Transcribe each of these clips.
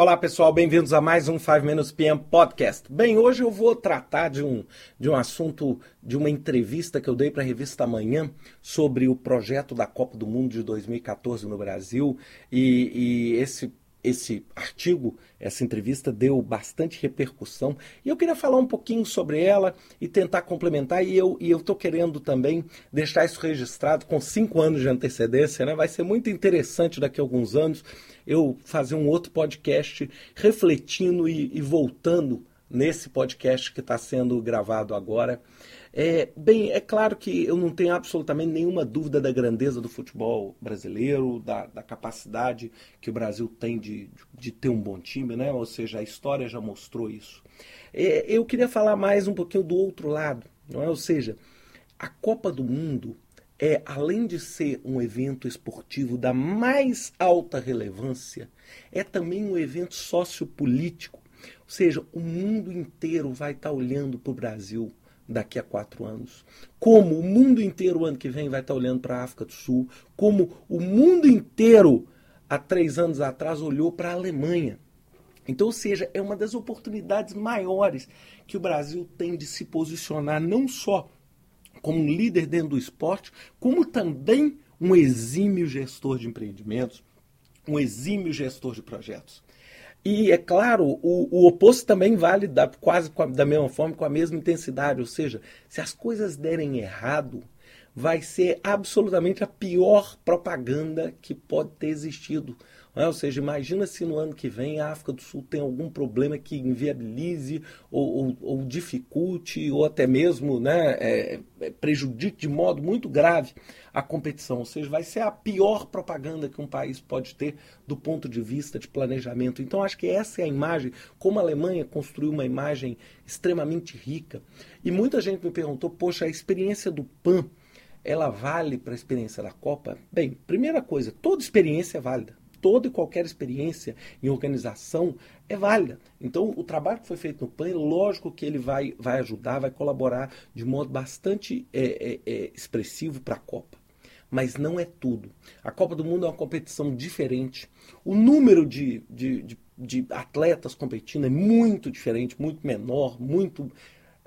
Olá pessoal, bem-vindos a mais um 5 Minutes PM Podcast. Bem, hoje eu vou tratar de um, de um assunto, de uma entrevista que eu dei para a revista Amanhã sobre o projeto da Copa do Mundo de 2014 no Brasil. E, e esse esse artigo, essa entrevista deu bastante repercussão e eu queria falar um pouquinho sobre ela e tentar complementar. E eu e estou querendo também deixar isso registrado com cinco anos de antecedência, né? Vai ser muito interessante daqui a alguns anos eu fazer um outro podcast refletindo e, e voltando nesse podcast que está sendo gravado agora. É, bem, é claro que eu não tenho absolutamente nenhuma dúvida da grandeza do futebol brasileiro, da, da capacidade que o Brasil tem de, de, ter um bom time, né? ou seja, a história já mostrou isso. É, eu queria falar mais um pouquinho do outro lado, não é? ou seja, a Copa do Mundo é, além de ser um evento esportivo da mais alta relevância, é também um evento sociopolítico. Ou seja, o mundo inteiro vai estar olhando para o Brasil daqui a quatro anos. Como o mundo inteiro, ano que vem, vai estar olhando para a África do Sul. Como o mundo inteiro, há três anos atrás, olhou para a Alemanha. Então, ou seja, é uma das oportunidades maiores que o Brasil tem de se posicionar não só como um líder dentro do esporte, como também um exímio gestor de empreendimentos, um exímio gestor de projetos. E, é claro, o, o oposto também vale da, quase a, da mesma forma, com a mesma intensidade. Ou seja, se as coisas derem errado, vai ser absolutamente a pior propaganda que pode ter existido né? Ou seja, imagina se no ano que vem a África do Sul tem algum problema que inviabilize ou, ou, ou dificulte ou até mesmo né, é, é, prejudique de modo muito grave a competição. Ou seja, vai ser a pior propaganda que um país pode ter do ponto de vista de planejamento. Então, acho que essa é a imagem, como a Alemanha construiu uma imagem extremamente rica. E muita gente me perguntou, poxa, a experiência do PAN, ela vale para a experiência da Copa? Bem, primeira coisa, toda experiência é válida toda e qualquer experiência em organização é válida. Então, o trabalho que foi feito no PAN, lógico que ele vai, vai ajudar, vai colaborar de modo bastante é, é, é, expressivo para a Copa. Mas não é tudo. A Copa do Mundo é uma competição diferente. O número de, de, de, de atletas competindo é muito diferente, muito menor, muito.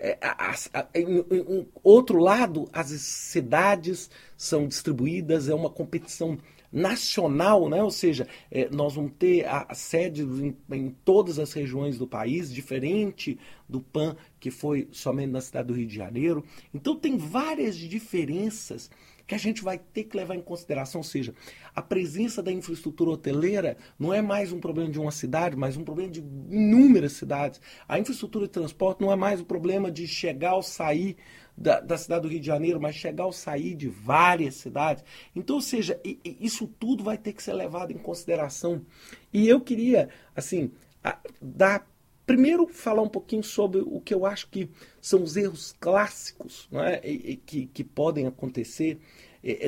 É, a, em, em, outro lado, as cidades são distribuídas, é uma competição nacional, né? ou seja, é, nós vamos ter a, a sede em, em, todas as regiões do país, diferente do PAN, que foi somente na cidade do Rio de Janeiro. Então, tem várias diferenças que a gente vai ter que levar em consideração, ou seja, a presença da infraestrutura hoteleira não é mais um problema de uma cidade, mas um problema de inúmeras cidades. A infraestrutura de transporte não é mais o um problema de chegar ou sair da, da, cidade do Rio de Janeiro, mas chegar ou sair de várias cidades. Então, ou seja, isso tudo vai ter que ser levado em consideração. E eu queria, assim, dar primeiro falar um pouquinho sobre o que eu acho que são os erros clássicos né, que, que podem acontecer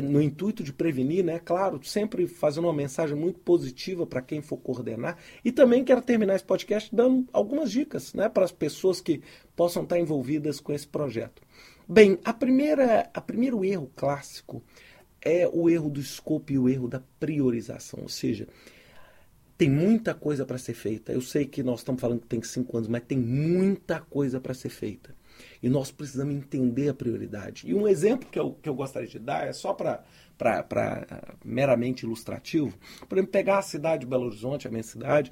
no intuito de prevenir, né? Claro, sempre fazendo uma mensagem muito positiva para quem for coordenar. E também quero terminar esse podcast dando algumas dicas, né, para as pessoas que possam estar envolvidas com esse projeto. Bem, a primeira, a primeiro erro clássico é o erro do escopo e o erro da priorização, ou seja, tem muita coisa para ser feita. Eu sei que nós estamos falando que tem cinco anos, mas tem muita coisa para ser feita. E nós precisamos entender a prioridade. E um exemplo que eu, que eu gostaria de dar é só para meramente ilustrativo. Por exemplo, pegar a cidade de Belo Horizonte, a minha cidade,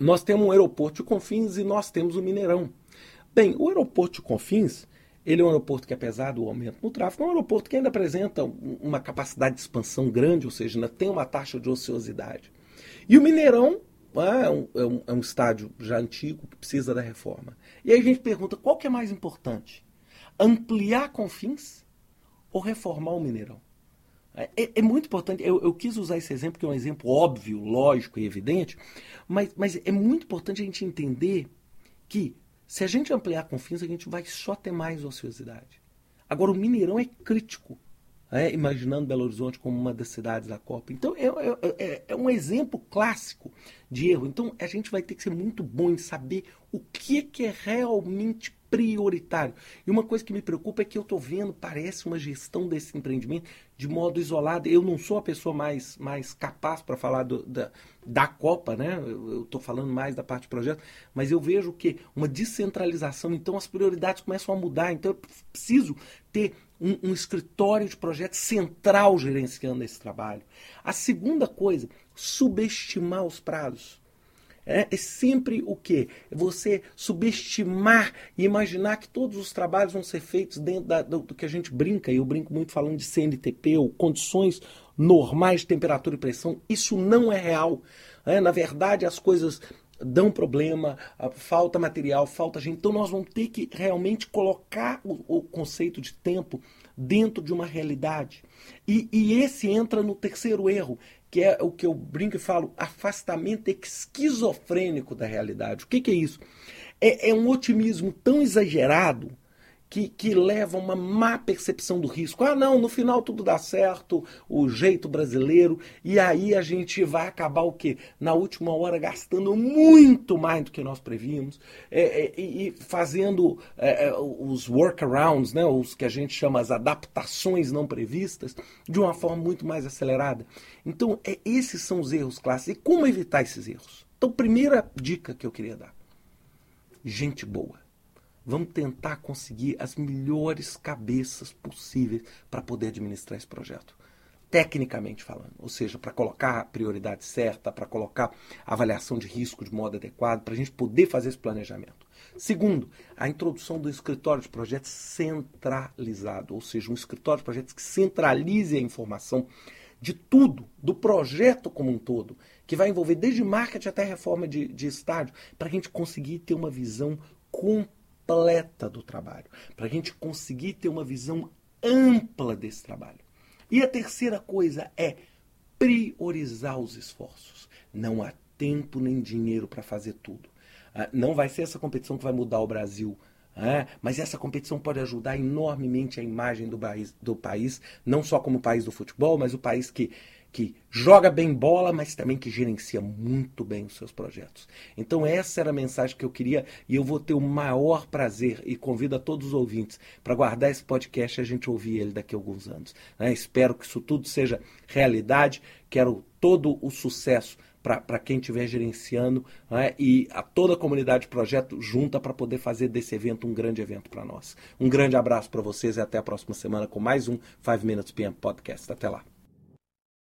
nós temos um aeroporto de Confins e nós temos o Mineirão. Bem, o aeroporto de Confins ele é um aeroporto que, apesar do aumento no tráfego, é um aeroporto que ainda apresenta uma capacidade de expansão grande, ou seja, ainda tem uma taxa de ociosidade. E o Mineirão é um, é um, é um estádio já antigo que precisa da reforma. E aí a gente pergunta qual que é mais importante? Ampliar Confins ou reformar o Mineirão? É, é, é muito importante, eu, eu, quis usar esse exemplo, que é um exemplo óbvio, lógico e evidente, mas, mas é muito importante a gente entender que se a gente ampliar Confins, a gente vai só ter mais ociosidade. Agora, o Mineirão é crítico, né? imaginando Belo Horizonte como uma das cidades da Copa. Então, é, é, é, é um exemplo clássico de erro. Então a gente vai ter que ser muito bom em saber o que, que é realmente prioritário. E uma coisa que me preocupa é que eu estou vendo, parece uma gestão desse empreendimento de modo isolado. Eu não sou a pessoa mais, mais capaz para falar do, da, da Copa, né? Eu estou falando mais da parte de projeto, mas eu vejo que uma descentralização, então as prioridades começam a mudar. Então eu preciso ter um, um escritório de projetos central gerenciando esse trabalho. A segunda coisa, subestimar os prazos. É, é, sempre o quê? Você subestimar e imaginar que todos os trabalhos vão ser feitos dentro da, do, do, que a gente brinca, e eu brinco muito falando de CNTP, ou condições normais de temperatura e pressão. Isso não é real. É, na verdade, as coisas dão problema, falta material, falta gente. Então nós vamos ter que realmente colocar o, o conceito de tempo dentro de uma realidade. E, e, esse entra no terceiro erro, que é o que eu brinco e falo, afastamento esquizofrênico da realidade. O que, que é isso? É, é um otimismo tão exagerado que, que leva a uma má percepção do risco. Ah, não, no final tudo dá certo, o jeito brasileiro, e aí a gente vai acabar o quê? Na última hora gastando muito mais do que nós prevíamos é, é, e fazendo é, é, os workarounds, né, os que a gente chama as adaptações não previstas, de uma forma muito mais acelerada. Então, é, esses são os erros clássicos. E como evitar esses erros? Então, primeira dica que eu queria dar: gente boa Vamos tentar conseguir as melhores cabeças possíveis para poder administrar esse projeto. Tecnicamente falando, ou seja, para colocar a prioridade certa, para colocar a avaliação de risco de modo adequado, para a gente poder fazer esse planejamento. Segundo, a introdução do escritório de projetos centralizado, ou seja, um escritório de projetos que centralize a informação de tudo, do projeto como um todo, que vai envolver desde marketing até reforma de, de estádio, para a gente conseguir ter uma visão completa completa do trabalho, para a gente conseguir ter uma visão ampla desse trabalho. E a terceira coisa é priorizar os esforços. Não há tempo nem dinheiro para fazer tudo. Ah, não vai ser essa competição que vai mudar o Brasil. Ah, mas essa competição pode ajudar enormemente a imagem do país, do país, não só como país do futebol, mas o país que que joga bem bola, mas também que gerencia muito bem os seus projetos. Então essa era a mensagem que eu queria e eu vou ter o maior prazer e convido a todos os ouvintes para guardar esse podcast e a gente ouvir ele daqui a alguns anos. Né? Espero que isso tudo seja realidade. Quero todo o sucesso para quem estiver gerenciando né? e a toda a comunidade de projeto junta para poder fazer desse evento um grande evento para nós. Um grande abraço para vocês e até a próxima semana com mais um 5 Minutes PM Podcast. Até lá.